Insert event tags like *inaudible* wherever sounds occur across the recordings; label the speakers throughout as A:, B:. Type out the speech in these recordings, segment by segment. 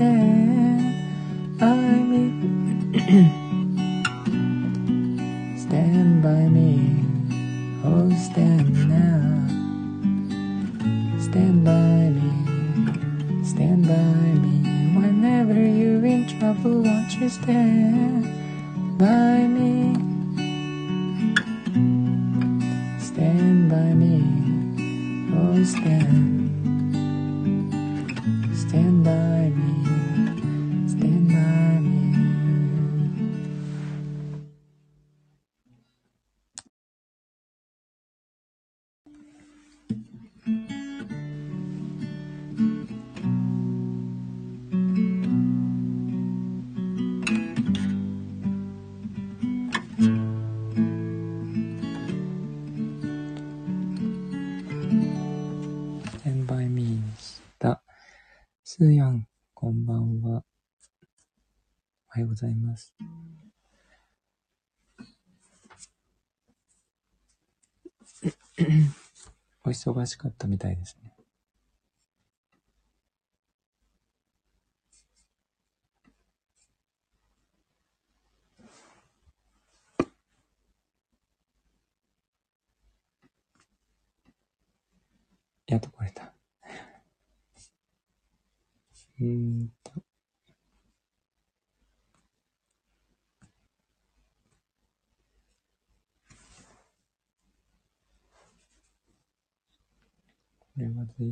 A: there. ます。お忙しかったみたいですね。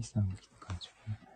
A: ジさんが来た感じかな。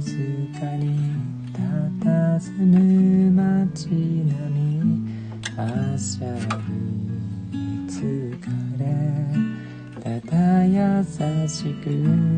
A: 静かに佇む街並みはしゃぎ疲れただ優しく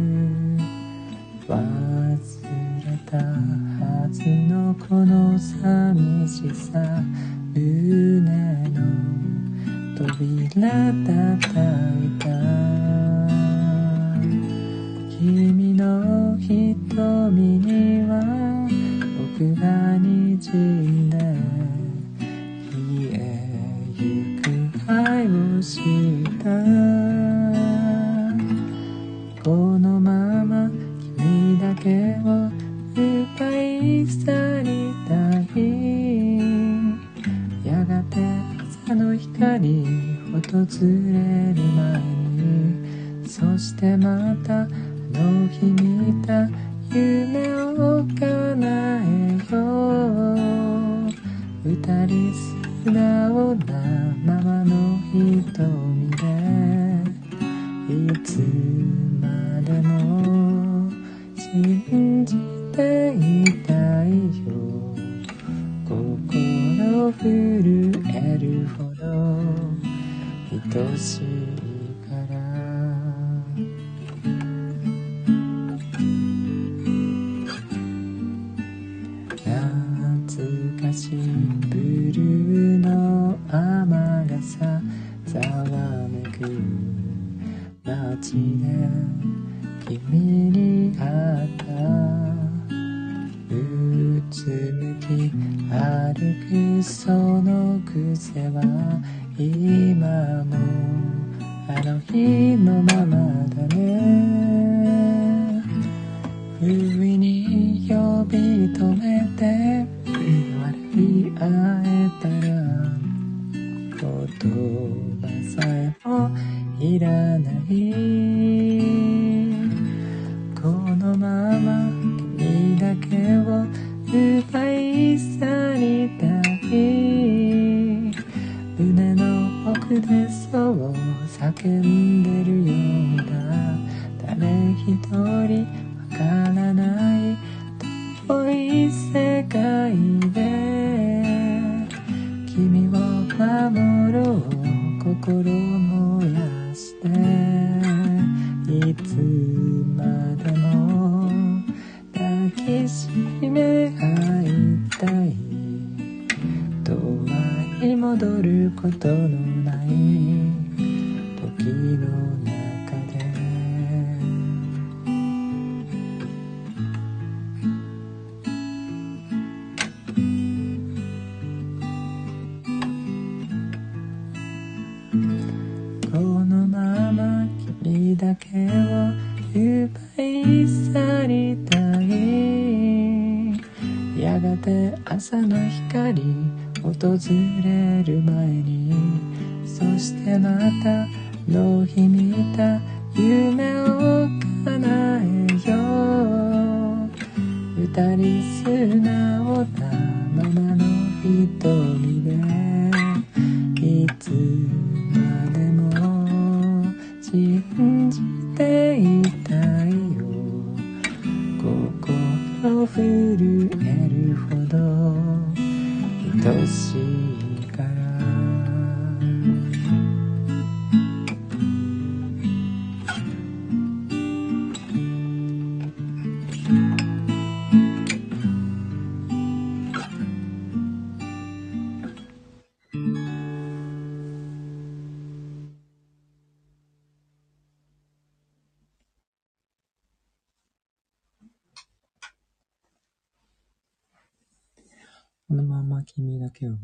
A: Hidori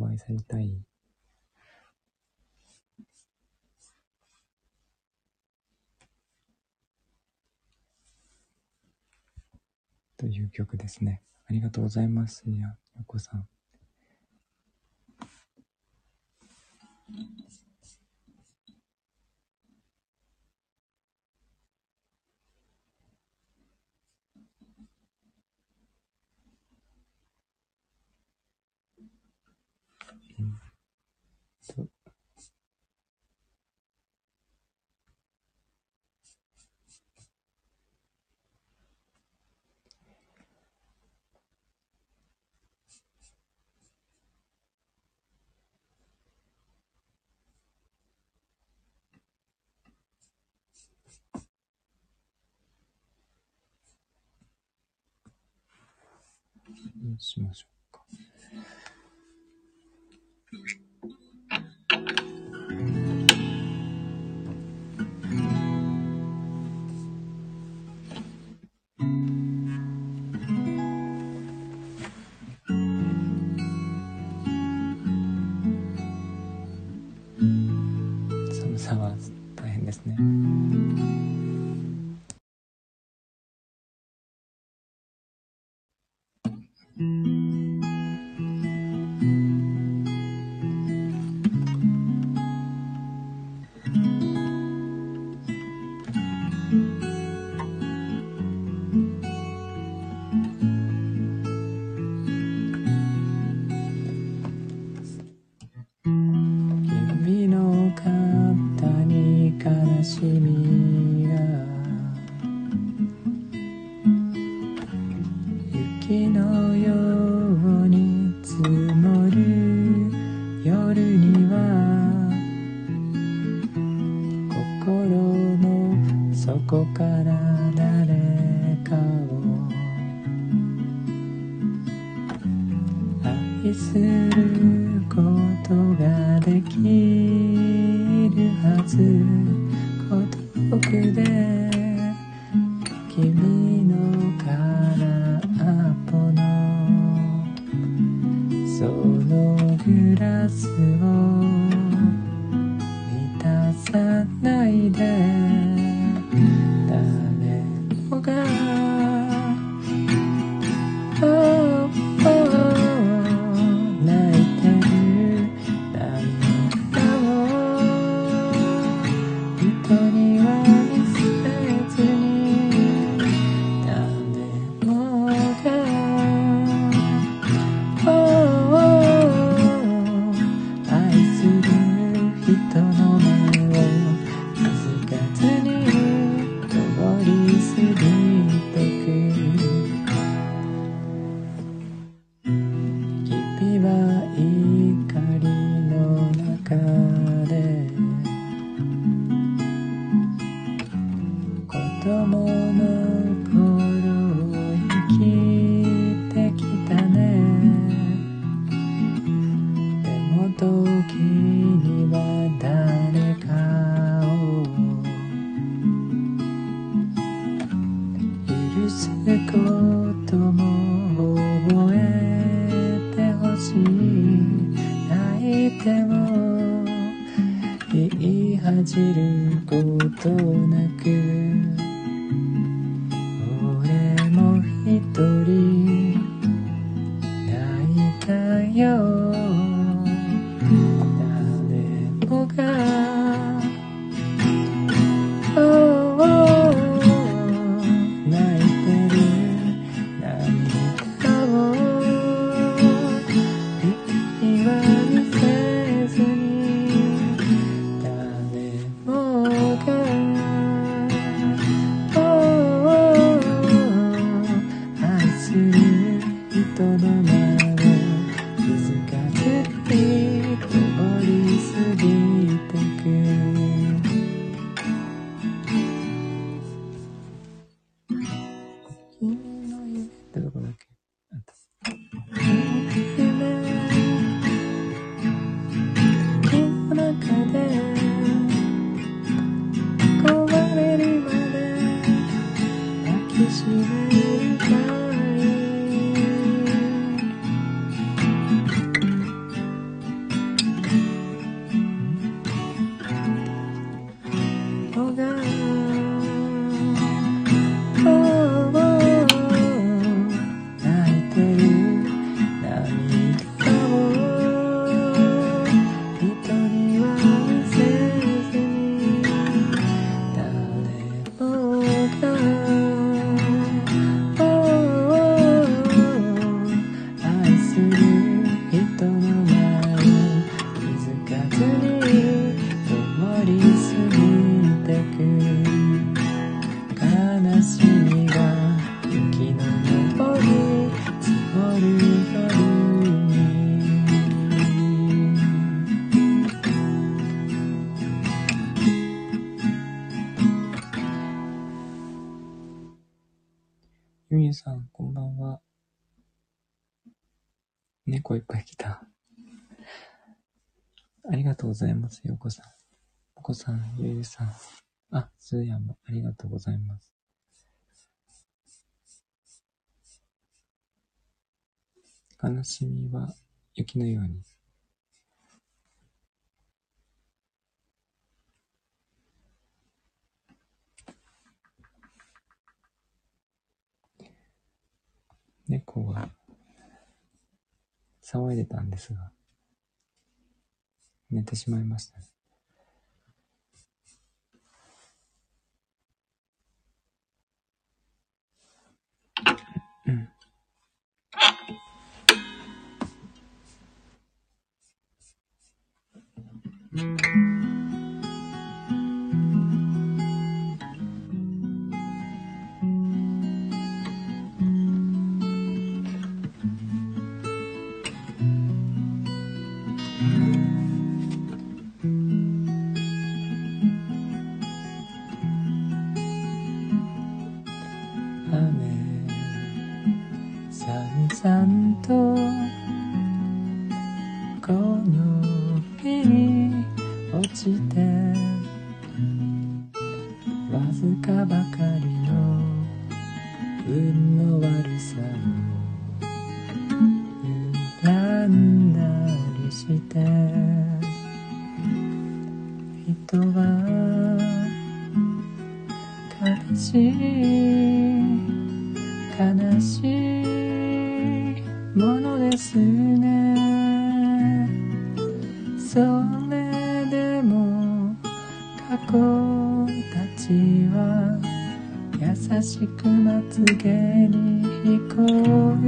A: お会いされたいという曲ですね。ありがとうございます。いや、よこさん。しましょう。ゆさん。あ、すうやんもありがとうございます。悲しみは雪のように。猫が騒いでたんですが、寝てしまいました、ね。Mm-hmm. 優しくまつげに聞こえ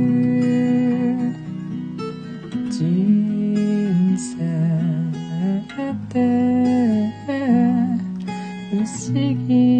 A: 人生って不思議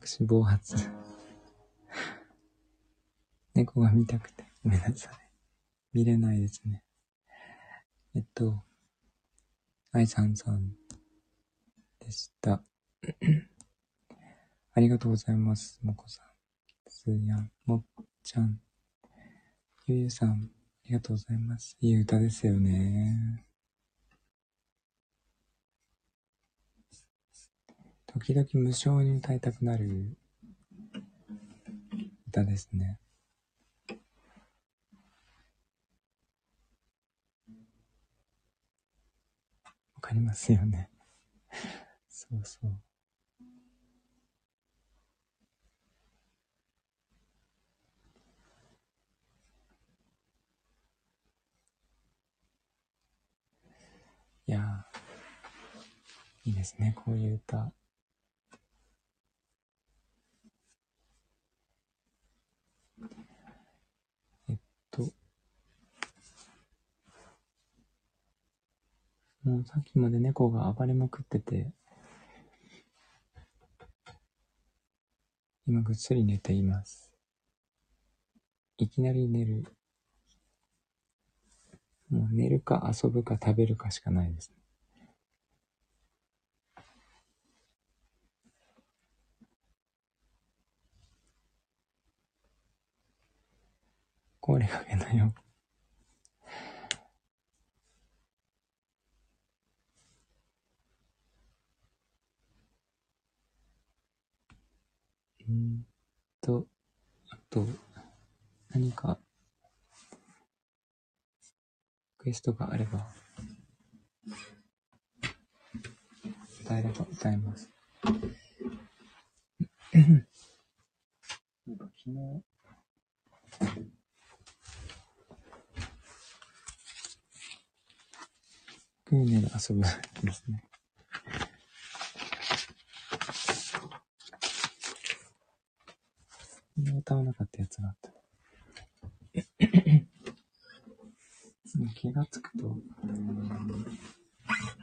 A: 拍暴発。*laughs* 猫が見たくて、ごめんなさい。見れないですね。えっと、愛さんさんでした。*clears throat* ありがとうございます。もこさん、すーやん、もっちゃん、ゆゆさん、ありがとうございます。いい歌ですよね。時々無性に歌いたくなる歌ですね。わかりますよね。そうそう。いやいいですね、こういう歌。もうさっきまで猫が暴れまくってて、今ぐっすり寝ています。いきなり寝る。もう寝るか遊ぶか食べるかしかないですね。これかけなよ。うんと、あと、何か、クエストがあれば、歌えれば歌います。なんか昨日、グーネで遊ぶですね。歌わなかったやつがあった。その気がつくと、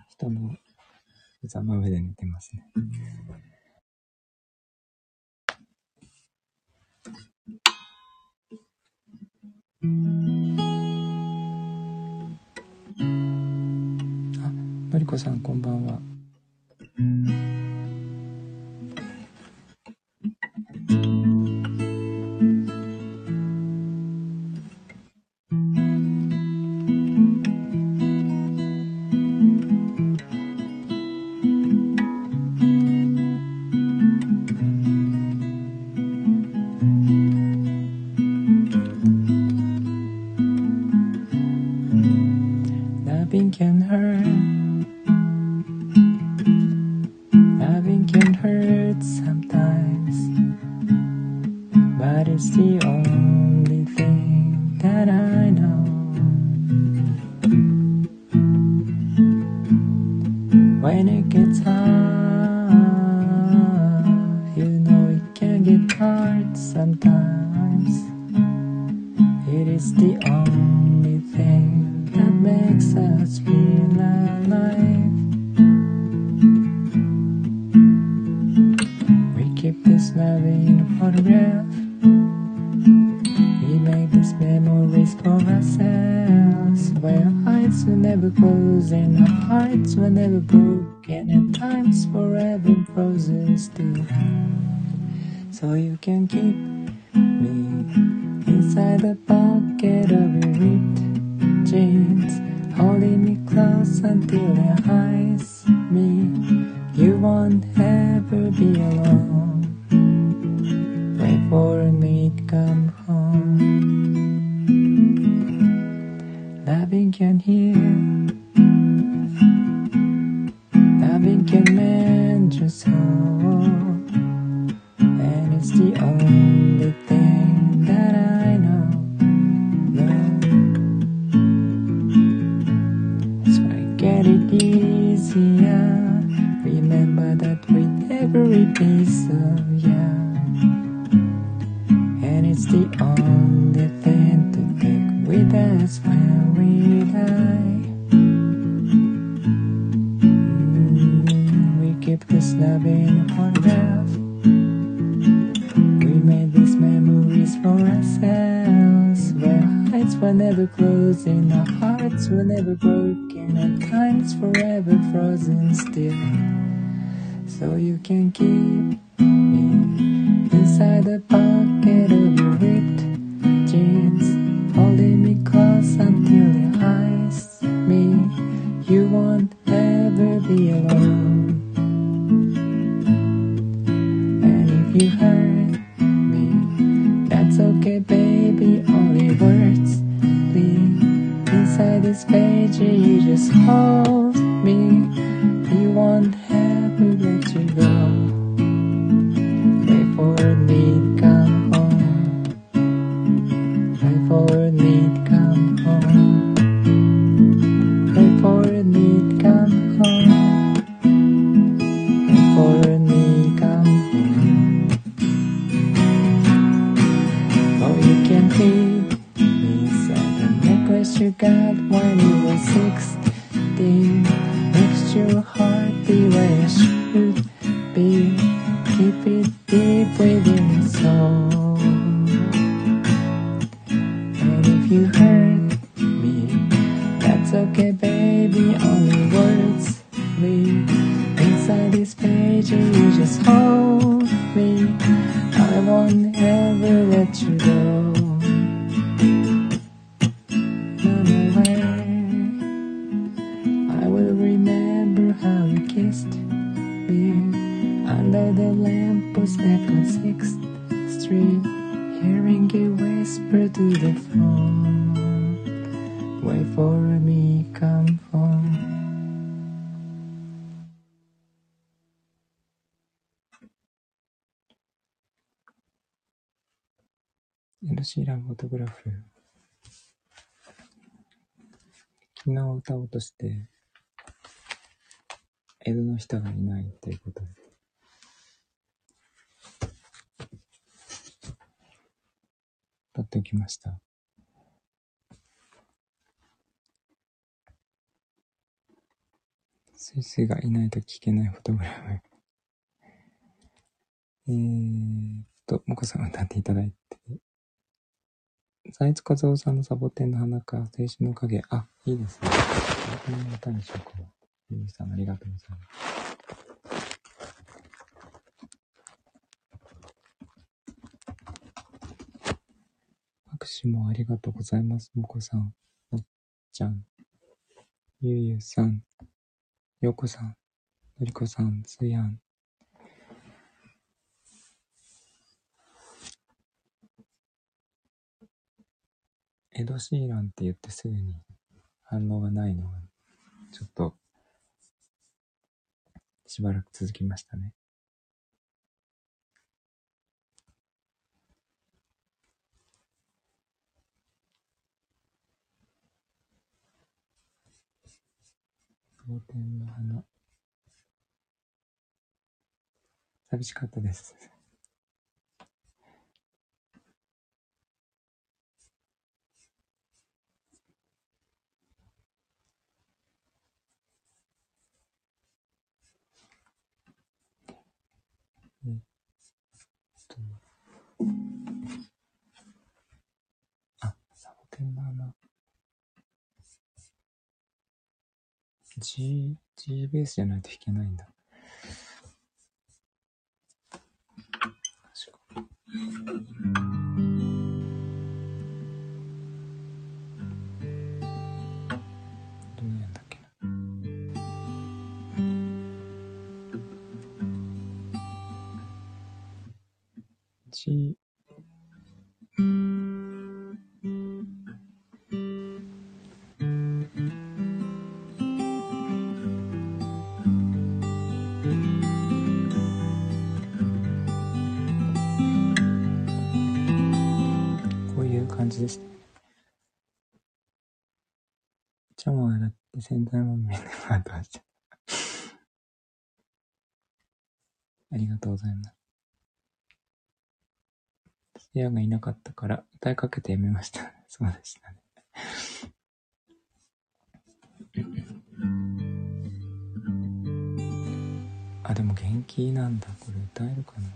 A: 人の膝の上で寝てますね。あ、のりこさんこんばんは。losing our hearts were never broken at times forever frozen still so you can keep me inside the pocket of your ripped jeans holding me close until your eyes me. You won't ever be alone. Wait for me to come home. Loving can heal thinking, man, just how. And it's the only thing that I know. No. So I get it easier. Remember that with every piece never in our hearts were never broken, and time's forever frozen still. So you can keep me inside the pond you hurt me, that's okay, baby. Only words leave inside this page, you just hold トグラフ。昨日歌おうとして、江戸の人がいないということで。歌っておきました。先生がいないと聞けないフォトグラフ。えーっと、もこさん歌っていただいて、財津和夫さんのサボテンの花か、青春の影。あ、いいですね。この歌にしようかな。ゆみさん、ありがとうございます。拍手もありがとうございます。もこさん、もっちゃん、ゆうゆうさん、ようこさん、のりこさん、つやん。エド・シーランって言ってすぐに反応がないのが、ちょっと、しばらく続きましたね。サボテンの花。寂しかったです。G、G ベースじゃないと弾けないんだ。確かに洗剤もみんな回ってました。*laughs* ありがとうございます。スヤがいなかったから歌いかけてやめました。*laughs* そうでしたね。あ、でも元気なんだ。これ歌えるかな。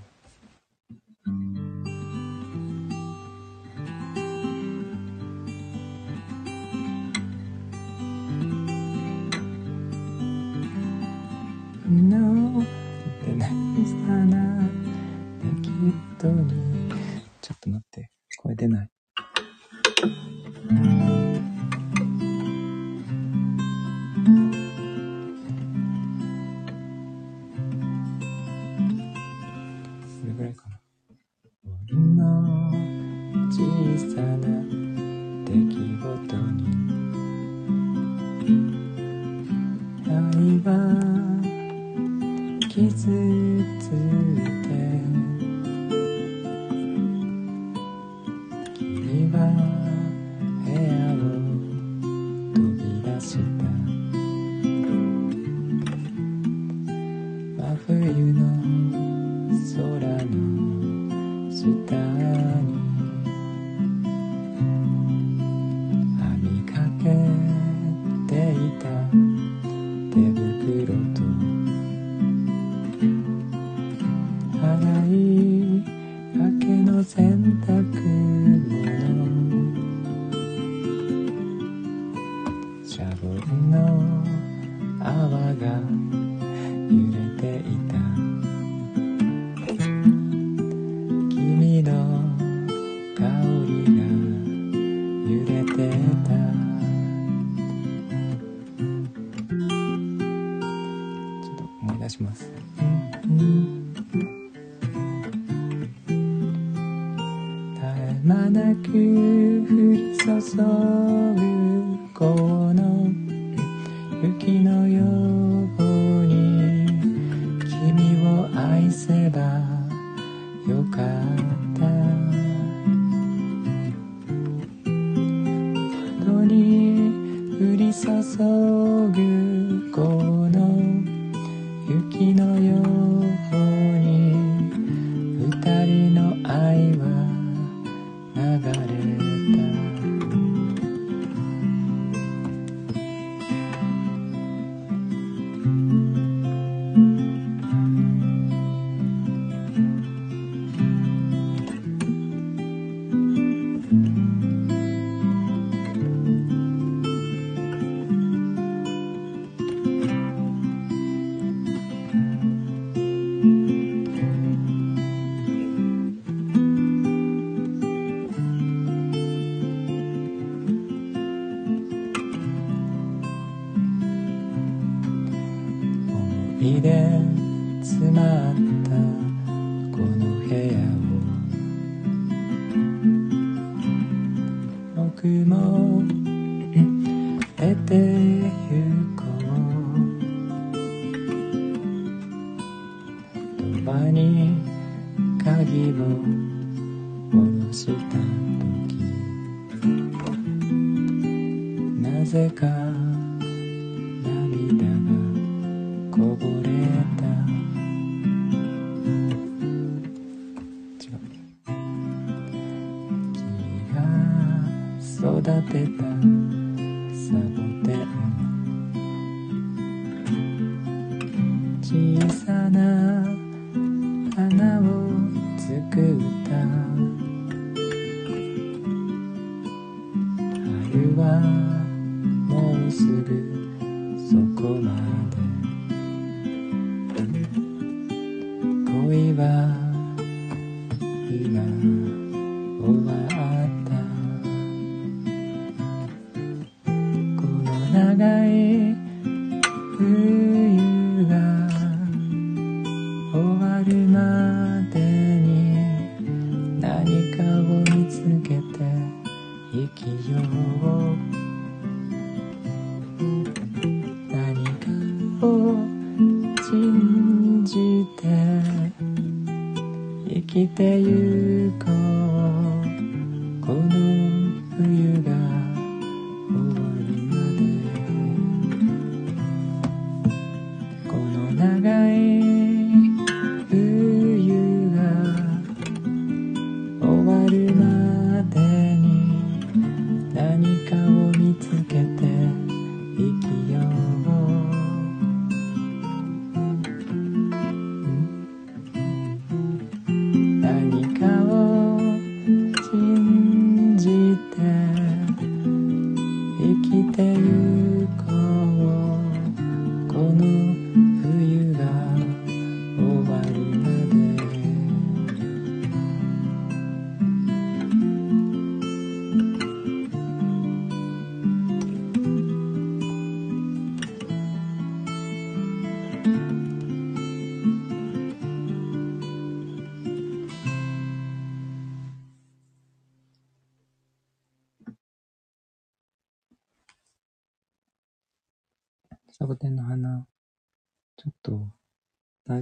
A: 小さな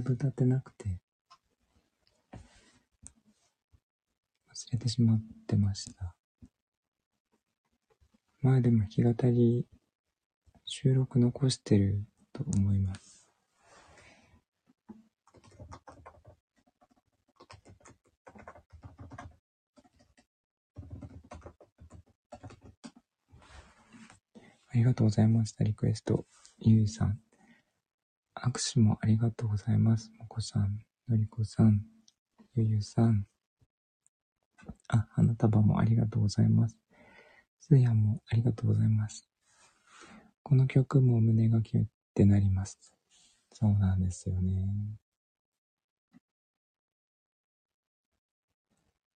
A: だいぶ経ってなくて、忘れてしまってました。まあでも弾き語り、収録残してると思います。ありがとうございました。リクエスト。ゆうさん。握手もありがとうございます。もこさん、のりこさん、ゆゆさん。あ、花束もありがとうございます。すやもありがとうございます。この曲も胸がキュってなります。そうなんですよね。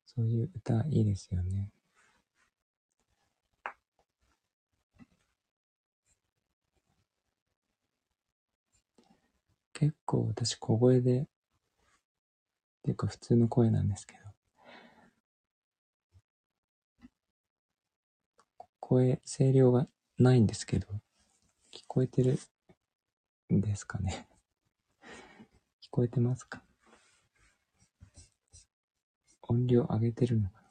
A: そういう歌いいですよね。結構私小声で、っていうか普通の声なんですけど、声、声量がないんですけど、聞こえてるんですかね。聞こえてますか？音量上げてるのか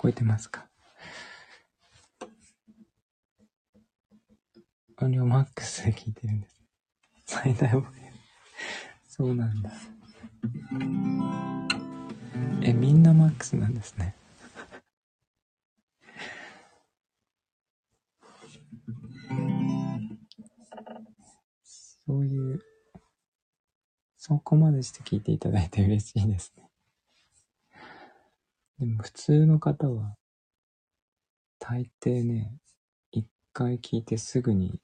A: こえてますか？音量マックスで聞いてるんです。最大ボリューム。そうなんだ。え、みんなマックスなんですね。そういう、そこまでして聞いていただいて嬉しいですね。でも普通の方は、大抵ね、一回聞いてすぐに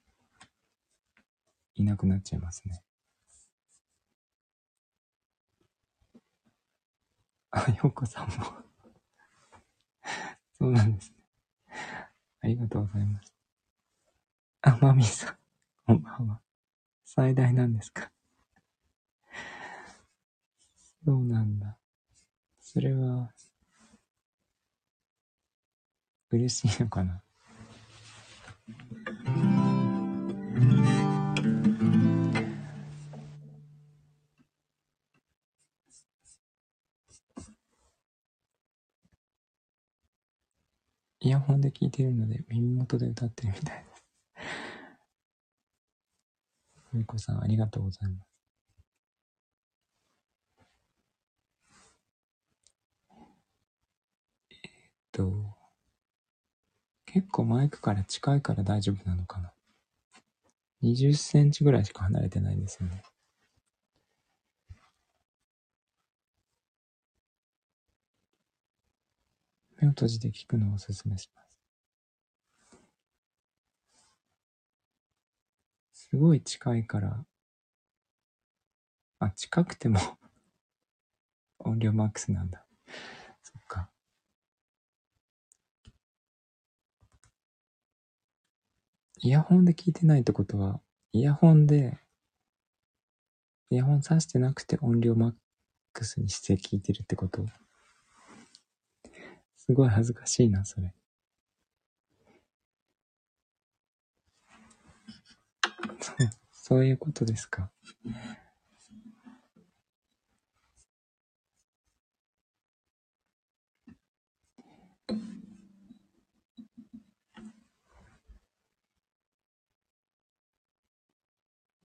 A: いなくなっちゃいますね。あ、ようこさんも *laughs* そうなんですね。ありがとうございます。あ、マミさん。こんばんは。最大なんですか？そうなんだ。それは、嬉しいのかな？イヤホンで聞いてるので耳元で歌ってるみたいです。ふみこさんありがとうございます。えっと、結構マイクから近いから大丈夫なのかな。20センチぐらいしか離れてないんですよね。目を閉じて聞くのをお勧めします。すごい近いから、あ、近くても *laughs* 音量マックスなんだ。そっか。イヤホンで聞いてないってことは、イヤホンで、イヤホン挿してなくて音量マックスにして聞いてるってこと？すごい恥ずかしいな、それ。そう、そういうことですか。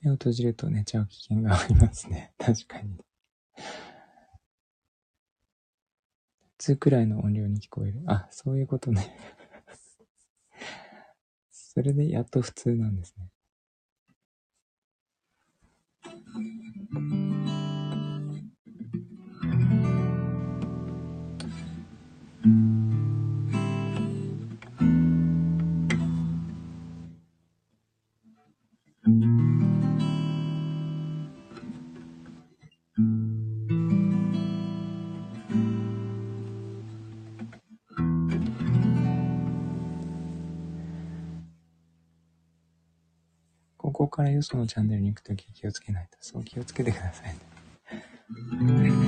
A: 目を閉じると寝ちゃう危険がありますね。*laughs* 確かに。普通くらいの音量に聞こえる。あ、そういうことね。*laughs* それでやっと普通なんですね。からよそのチャンネルに行くとき気をつけないと。そう気をつけてくださいね。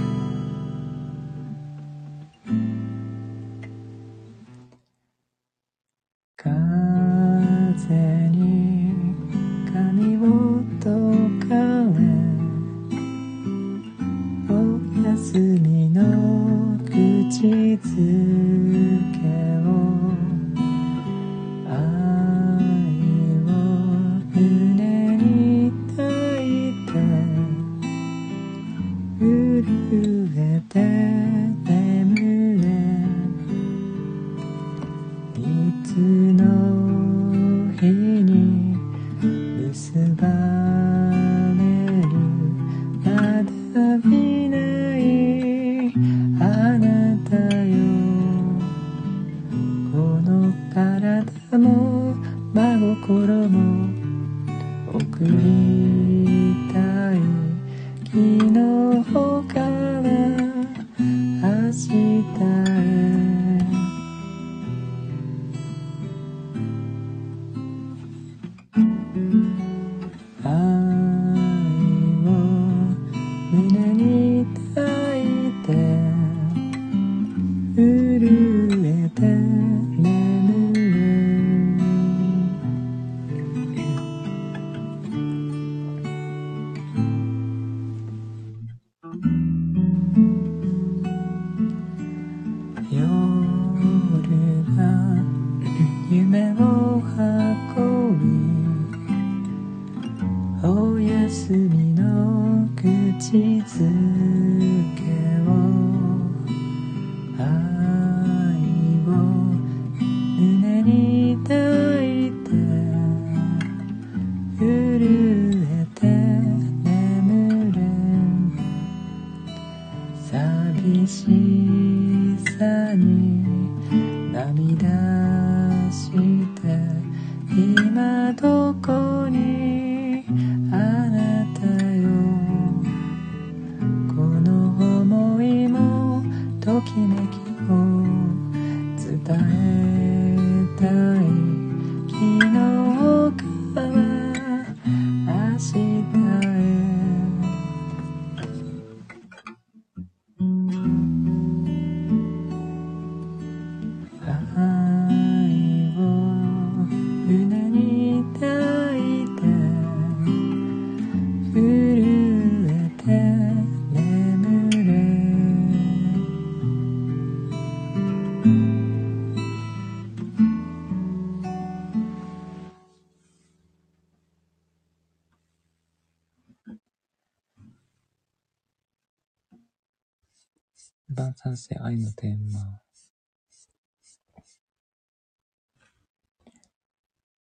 A: 賛成愛のテーマ。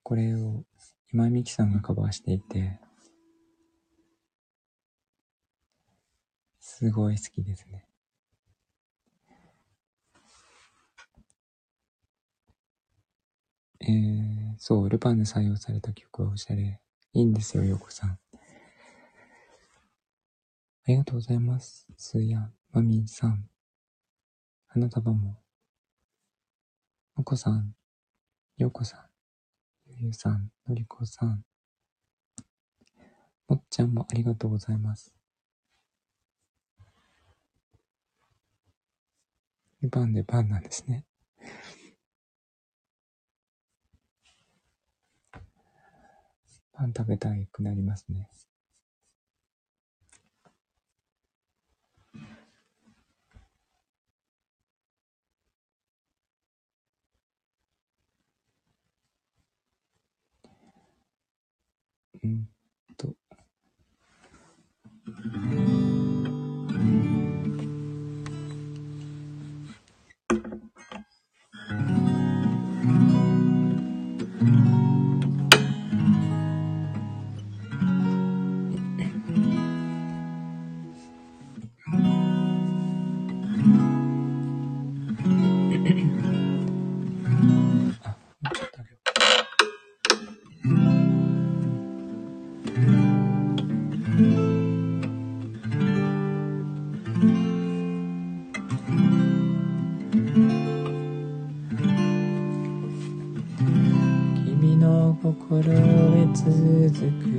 A: これを今井美樹さんがカバーしていて、すごい好きですね。えー、そう、ルパンで採用された曲はおしゃれ。いいんですよ、ヨコさん。ありがとうございます。スーヤン、マミーさん。花束も、もこさん、ようこさん、ゆゆさん、のりこさん、もっちゃんもありがとうございます。パンでパンなんですね。パン食べたくなりますね。うんと。ころ続く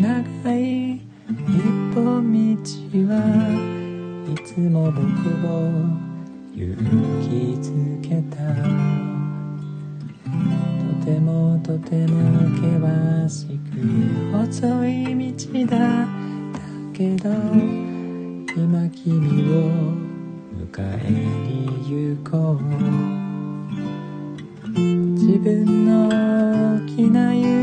A: 長い一本道はいつも僕を勇気づけた。とてもとても険しく細い道だ。だけど今君を迎えに行こう。自分のない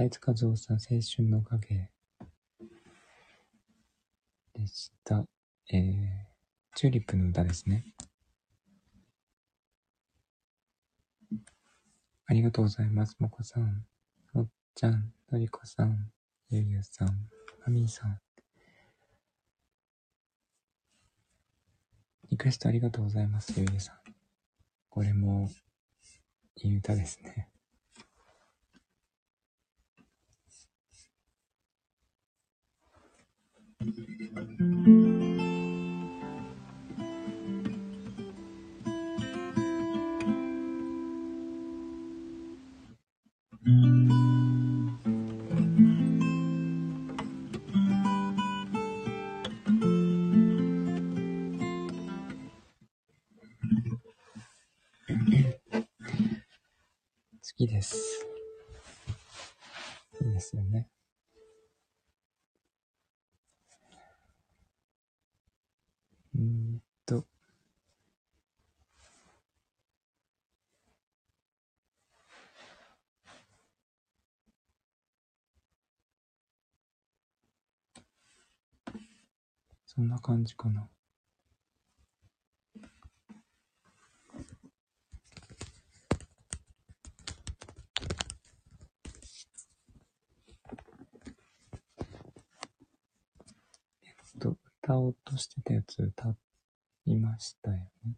A: 財津和夫さん「青春の影」でした。えー、チューリップの歌ですね。ありがとうございます。もこさん、おっちゃん、のりこさん、ゆうゆうさん、まみーさん。リクエストありがとうございます、ゆうゆうさん。これも、いい歌ですね。です。いいですよね。うんと。そんな感じかな。と歌おうとしてたやつ歌いましたよね。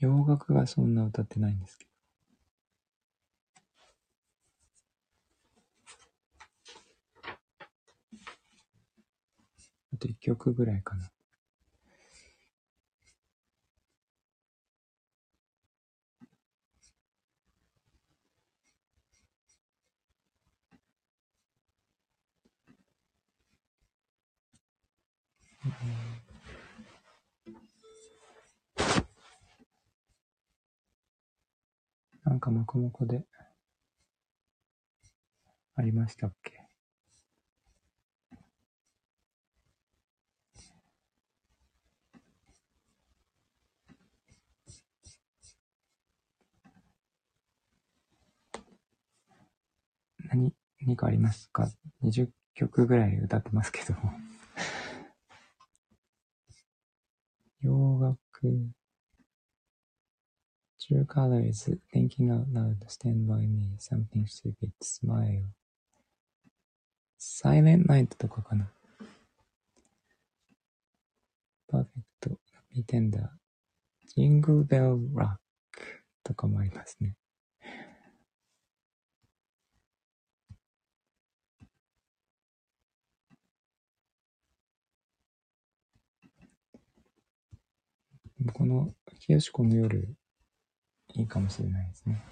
A: 洋楽がそんな歌ってないんですけど。あと一曲ぐらいかな。かもこもこでありましたっけ？何、何かありますか ?20 曲ぐらい歌ってますけど。*laughs* 洋楽 True color is thinking out loud, stand by me, something stupid, smile. Silent night とかかな。Perfect, pretender, ジングルベルラックとかもありますね。この、清子の夜、いいかもしれないですね。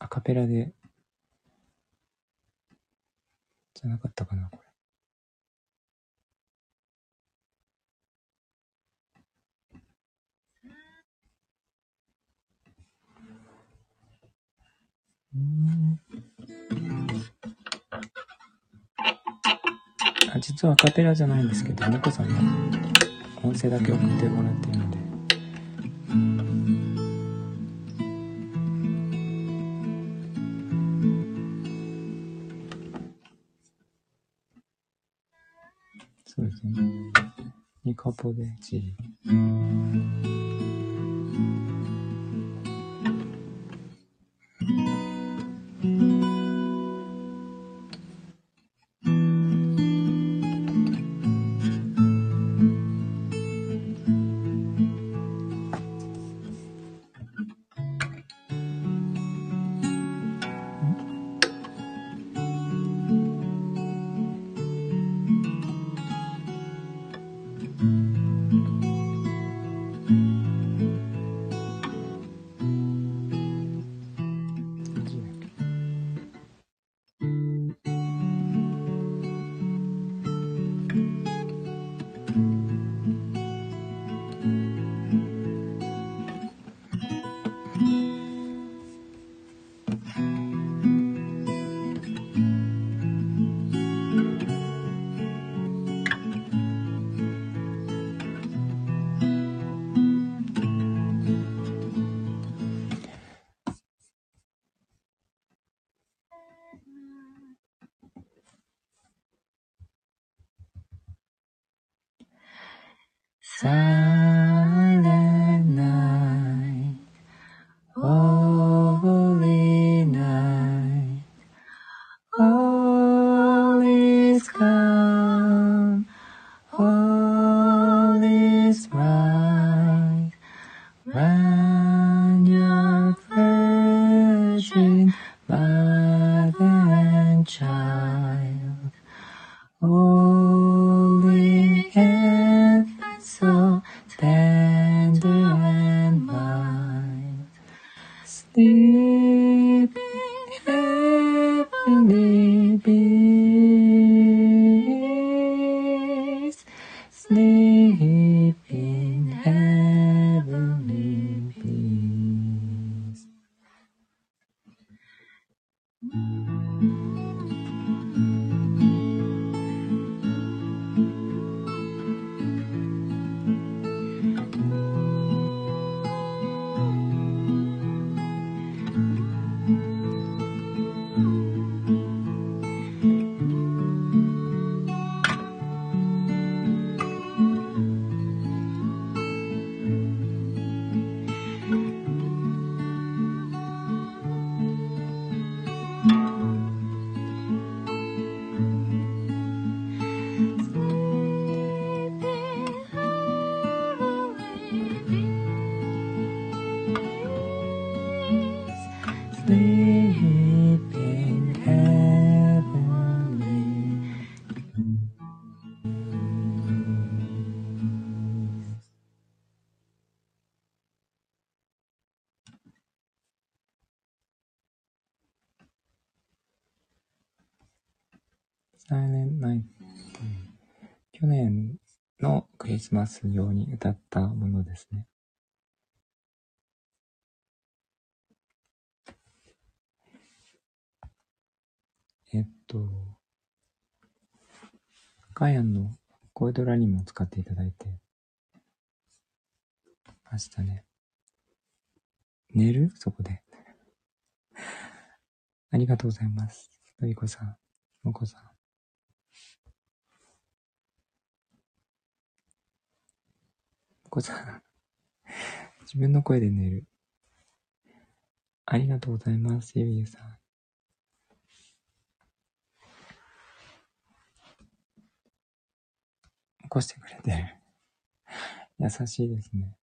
A: アカペラで、じゃなかったかな、これ。あ実はアカペラじゃないんですけど、猫さんが音声だけ送ってもらってるので。そうですね。ニカポでチリ。リスマス用に歌ったものですね。えっと、カヤンの声ドラにも使っていただいてましたね。寝る？そこで。*laughs* ありがとうございます。のりこさん、もこさん。こさん。自分の声で寝る。ありがとうございます、ゆゆさん。起こしてくれてる。優しいですね。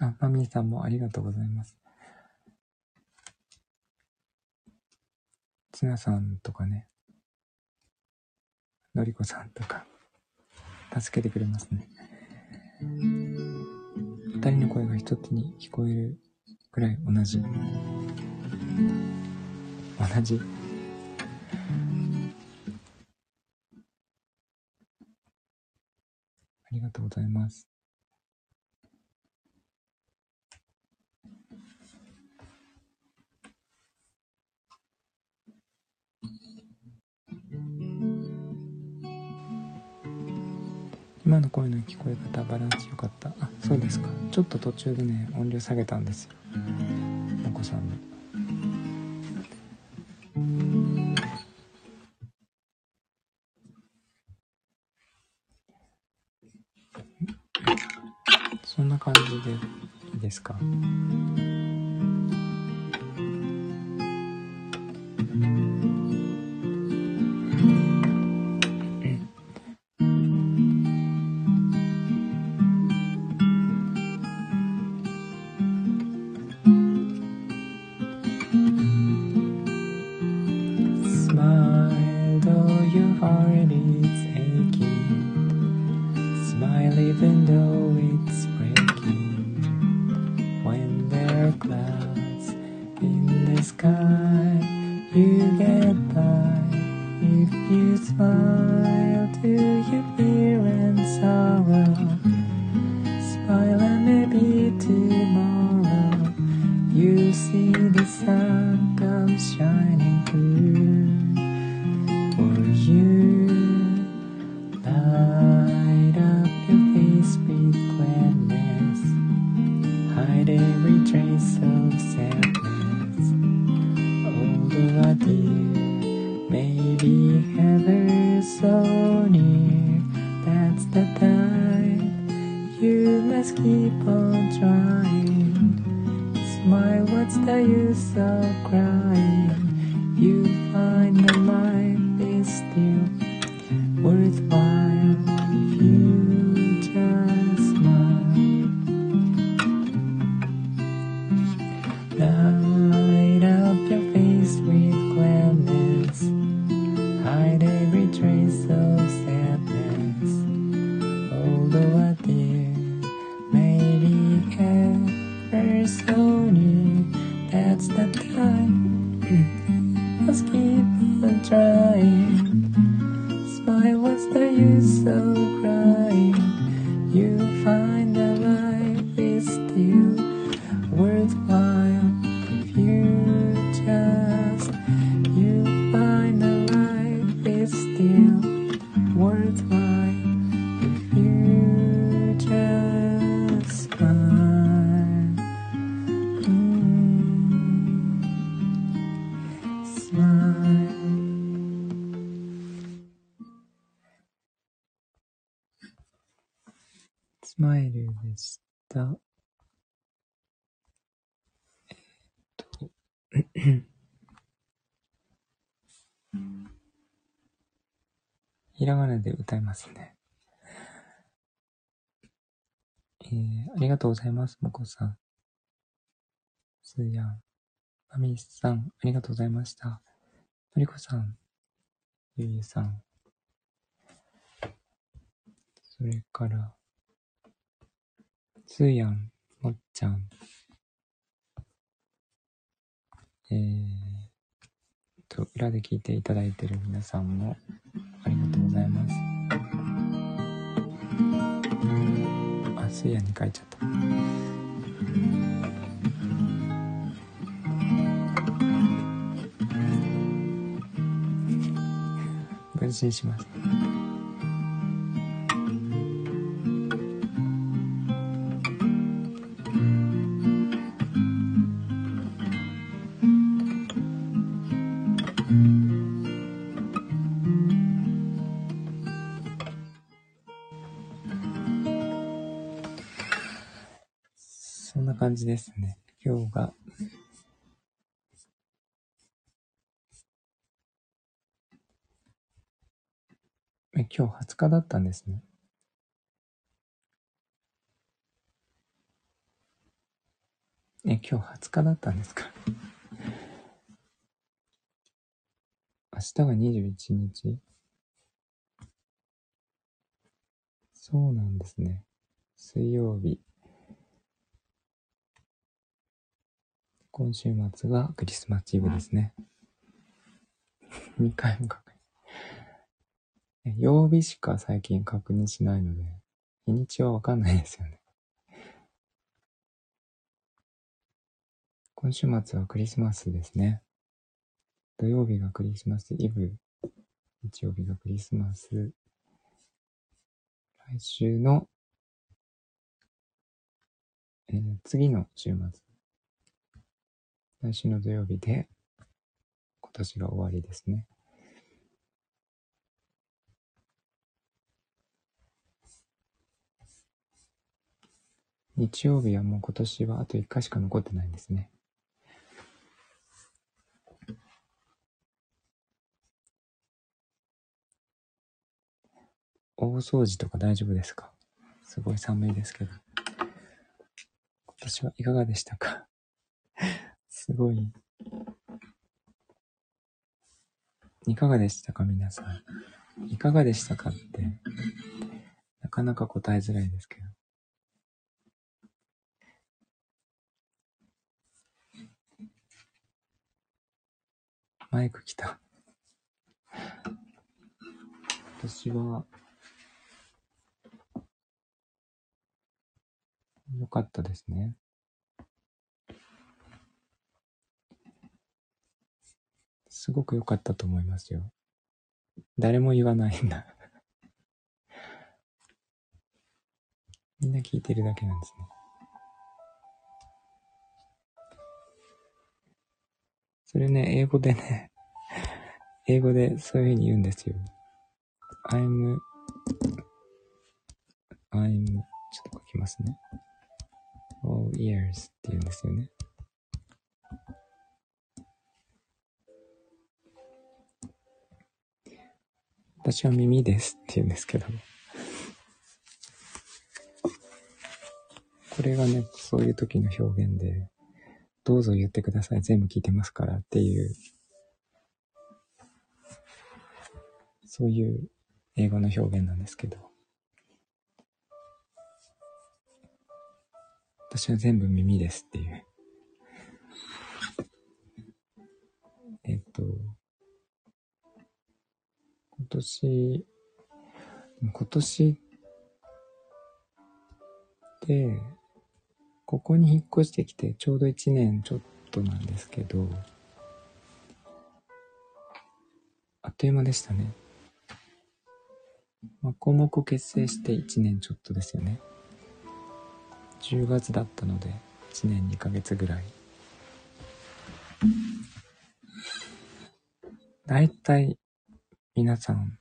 A: あ、マミーさんもありがとうございます。ツナさんとかね、のりこさんとか、助けてくれますね。二人の声が一つに聞こえるくらい同じ。同じ。ありがとうございます。今の声の聞こえ方バランス良かった。あそうですか。ちょっと途中でね音量下げたんですよ。お子さんの。そんな感じでいいですか？ひらがなで歌いますね。えー、ありがとうございます、もこさん。すーやん。まみさん、ありがとうございました。のりこさん、ゆゆさん。それから、つーやん、もっちゃん。えー、と、裏で聞いていただいている皆さんも、ありがとうございます。あ、すやに書いちゃった。分身します。感じですね。今日が、え、今日20日だったんですね。え、今日20日だったんですか？明日が21日そうなんですね。水曜日。今週末がクリスマスイブですね。2回も確認。曜日しか最近確認しないので、日にちはわかんないですよね。今週末はクリスマスですね。土曜日がクリスマスイブ。日曜日がクリスマス。来週の、えー、次の週末。来週の土曜日で、今年が終わりですね。日曜日はもう今年はあと1回しか残ってないんですね。大掃除とか大丈夫ですか？すごい寒いですけど。今年はいかがでしたか？すごい。いかがでしたか皆さん？いかがでしたかって、なかなか答えづらいですけど。マイク来た。私は、よかったですね。すごく良かったと思いますよ。誰も言わないんだ *laughs* みんな聞いてるだけなんですね。それね、英語でね、*laughs* 英語でそういう風に言うんですよ。I'm, I'm, ちょっと書きますね。all ears って言うんですよね。私は耳ですって言うんですけど。これがね、そういう時の表現で、どうぞ言ってください。全部聞いてますからっていう、そういう英語の表現なんですけど。私は全部耳ですっていう。えっと、今年、今年で、ここに引っ越してきてちょうど1年ちょっとなんですけど、あっという間でしたね。まあ、項目結成して1年ちょっとですよね。10月だったので、1年2ヶ月ぐらい。だいたい皆さん、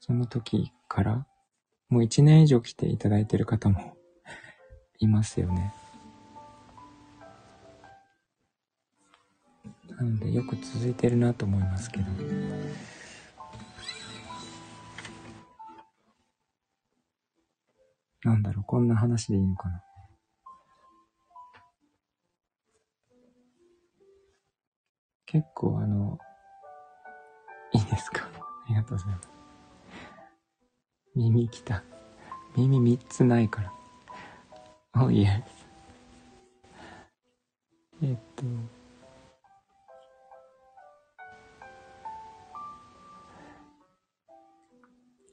A: その時からもう1年以上来ていただいてる方もいますよね。なのでよく続いてるなと思いますけど。なんだろう、こんな話でいいのかな。結構あの、いいですか？ありがとうございます。耳きた。耳三つないから。おいえ。えっと、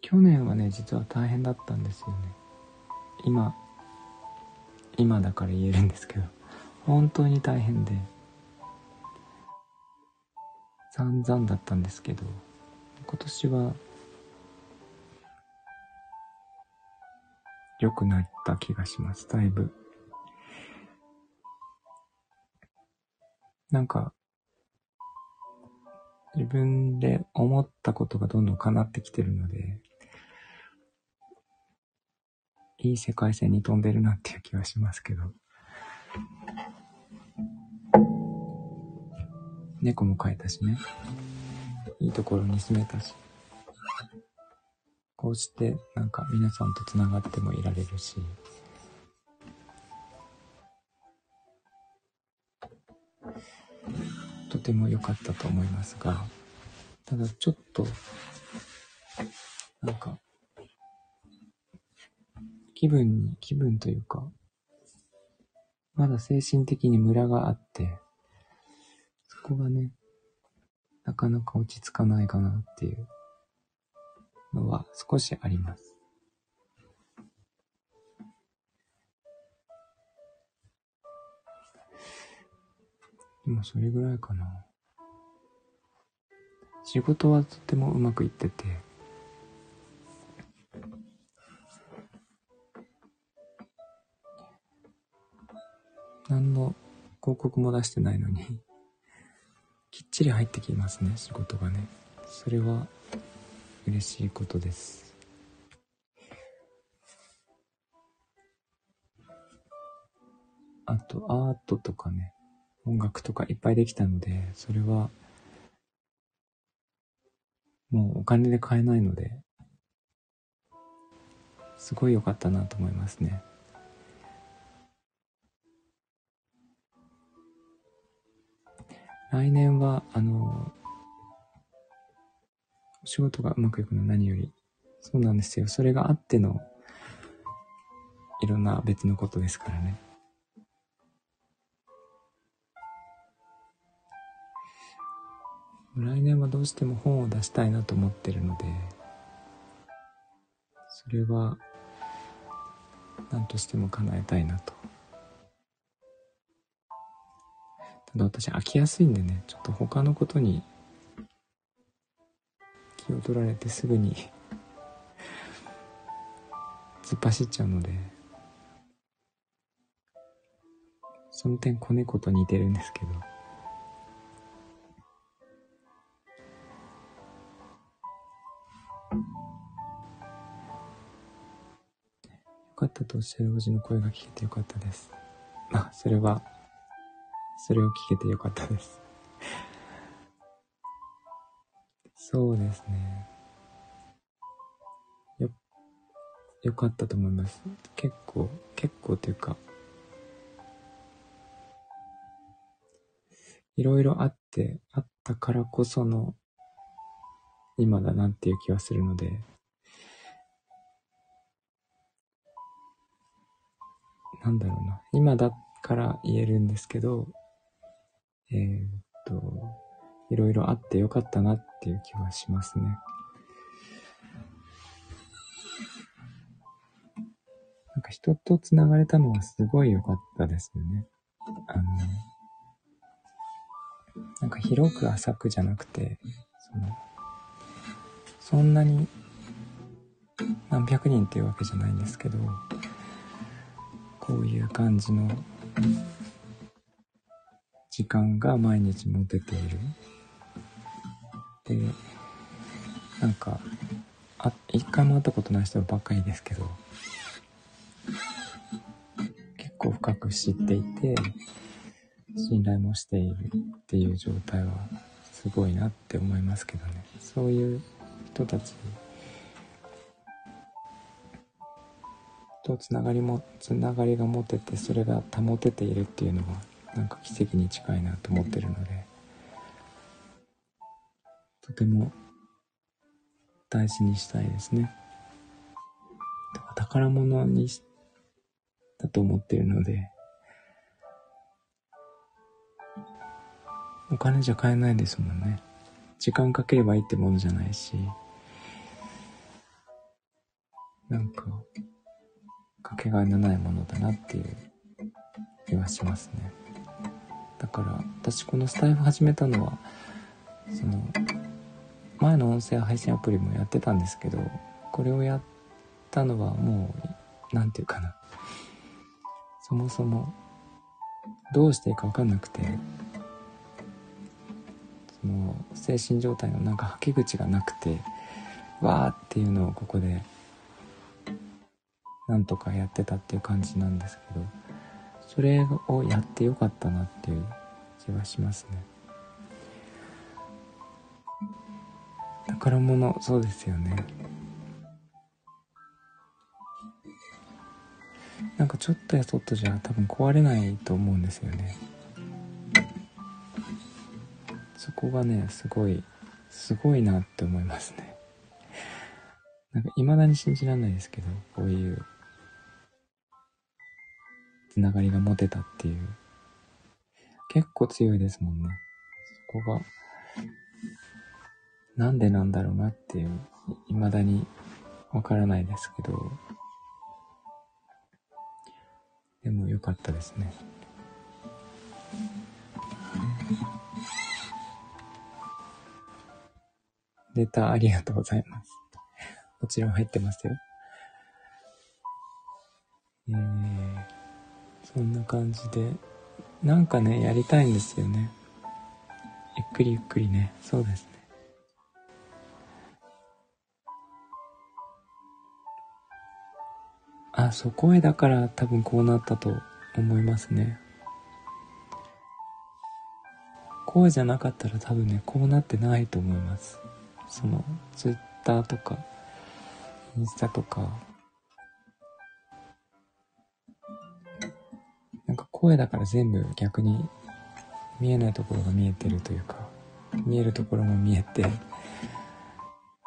A: 去年はね、実は大変だったんですよね。今今だから言えるんですけど本当に大変で散々だったんですけど今年は良くなった気がしますだいぶなんか自分で思ったことがどんどん叶ってきてるのでいい世界線に飛んでるなっていう気はしますけど。猫も飼えたしね。いいところに住めたし。こうしてなんか皆さんと繋がってもいられるし。とても良かったと思いますが、ただちょっと、なんか、気分に、気分というか、まだ精神的にムラがあって、こがね、なかなか落ち着かないかなっていうのは少しあります。でもそれぐらいかな。仕事はとてもうまくいってて、何の広告も出してないのにっちり入ってきますね、仕事がね。それは嬉しいことです。あと、アートとかね、音楽とかいっぱいできたので、それは、もうお金で買えないので、すごい良かったなと思いますね。来年は、あの、仕事がうまくいくの何より。そうなんですよ。それがあっての、いろんな別のことですからね。来年はどうしても本を出したいなと思ってるので、それは、何としても叶えたいなと。ただ私飽きやすいんでね、ちょっと他のことに気を取られてすぐに *laughs* 突っ走っちゃうので、その点子猫と似てるんですけど。よかったとおっしゃるおじの声が聞けてよかったです。まあ、それはそれを聞けてよかったです。そうですね。よ、よかったと思います。結構、結構というか、いろいろあって、あったからこその、今だなっていう気はするので、なんだろうな。今だから言えるんですけど、えー、っと、いろいろあってよかったなっていう気はしますね。なんか人と繋がれたのはすごい良かったですよね。あの、なんか広く浅くじゃなくて、その、そんなに何百人っていうわけじゃないんですけど、こういう感じの時間が毎日持てている。で、なんか、あ、一回も会ったことない人ばっかりですけど、結構深く知っていて、信頼もしているっていう状態はすごいなって思いますけどね。そういう人たちとつながりも、つながりが持てて、それが保てているっていうのはなんか奇跡に近いなと思ってるので、とても大事にしたいですね。宝物にし、だと思ってるので、お金じゃ買えないですもんね。時間かければいいってものじゃないし、なんか、かけがえのないものだなっていう気はしますね。だから私このスタイフ始めたのはその前の音声配信アプリもやってたんですけどこれをやったのはもう何て言うかな。そもそもどうしていいか分かんなくてその精神状態のなんかはけ口がなくてわーっていうのをここでなんとかやってたっていう感じなんですけど、それをやってよかったなっていう気はしますね。宝物、そうですよね。なんかちょっとやそっとじゃ多分壊れないと思うんですよね。そこがね、すごい、すごいなって思いますね。なんか未だに信じられないですけど、こういうつながりが持てたっていう。結構強いですもんね。そこが、なんでなんだろうなっていう、未だにわからないですけど、でも良かったですね。レターありがとうございます。こちらも入ってますよ。えー、そんな感じで、なんかね、やりたいんですよね。ゆっくりゆっくりね、そうですね。あ、そう、声だから多分こうなったと思いますね。声じゃなかったら多分ね、こうなってないと思います。その、ツイッターとか、インスタとか、声だから全部逆に見えないところが見えてるというか、見えるところも見えて、え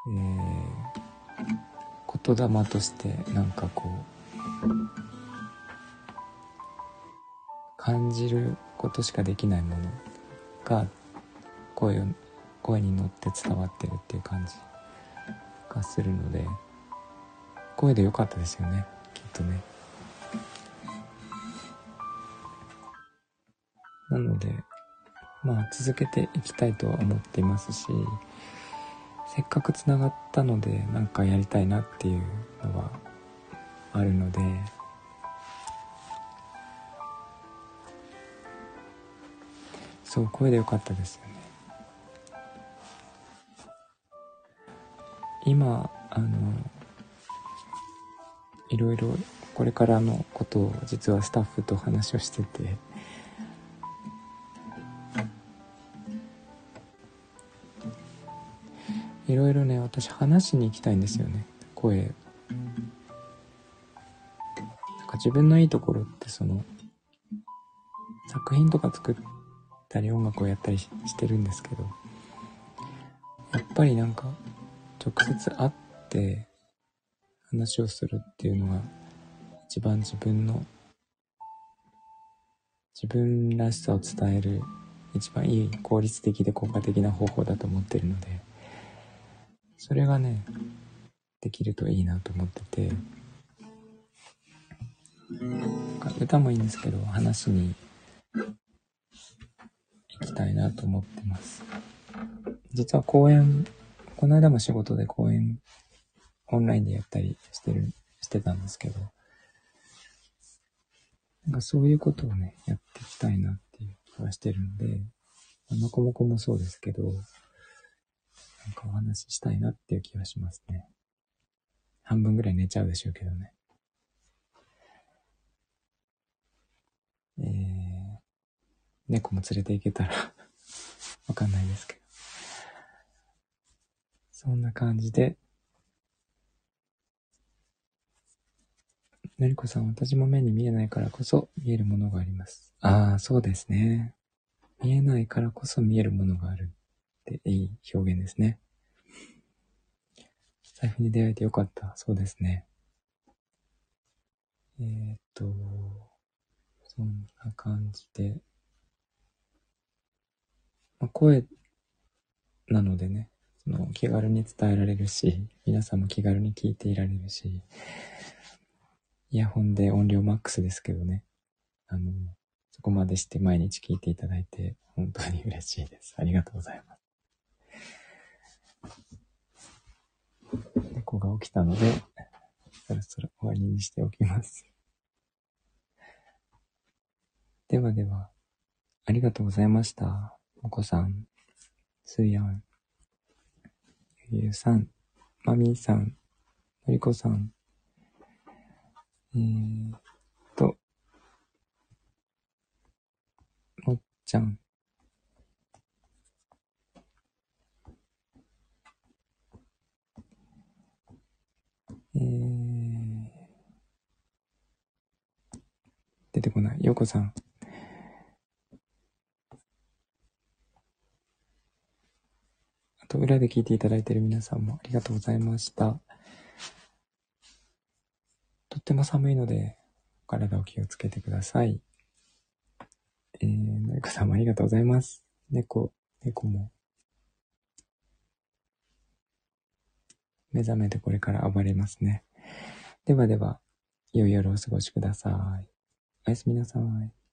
A: ー、言霊としてなんかこう、感じることしかできないものが声を声に乗って伝わってるっていう感じがするので声で良かったですよねきっとね。なのでまあ続けていきたいとは思っていますしせっかくつながったのでなんかやりたいなっていうのはあるのでそう声で良かったですよね。今あのいろいろこれからのことを実はスタッフと話をしてていろいろね私話しに行きたいんですよね。声。なんか自分のいいところってその作品とか作ったり音楽をやったりしてるんですけどやっぱりなんか直接会って話をするっていうのが一番自分の自分らしさを伝える一番いい効率的で効果的な方法だと思ってるので。それがねできるといいなと思ってて。歌もいいんですけど話に行きたいなと思ってます。実は公演この間も仕事で講演、オンラインでやったりしてる、してたんですけど、なんかそういうことをね、やっていきたいなっていう気はしてるので、まこもこもそうですけど、なんかお話ししたいなっていう気はしますね。半分ぐらい寝ちゃうでしょうけどね。えー、猫も連れて行けたら *laughs* わかんないですけど。そんな感じで、のりこさん、私も目に見えないからこそ見えるものがあります。ああ、そうですね。見えないからこそ見えるものがあるっていい表現ですね。財布に出会えてよかった。そうですね。えー、っと、そんな感じで、まあ、声なのでね、その気軽に伝えられるし、皆さんも気軽に聞いていられるし、イヤホンで音量マックスですけどね、あの、そこまでして毎日聞いていただいて、本当に嬉しいです。ありがとうございます。猫が起きたので、そろそろ終わりにしておきます。ではでは、ありがとうございました。お子さん、すいやん。ゆうさん、まみーさん、のりこさん、えーっと、もっちゃん。出てこない。ようこさん。あと、裏で聞いていただいている皆さんもありがとうございました。とっても寒いので、お体を気をつけてください。えー、のりこさんもありがとうございます。猫、猫も。目覚めてこれから暴れますね。ではでは、良い夜をお過ごしください。おやすみなさい。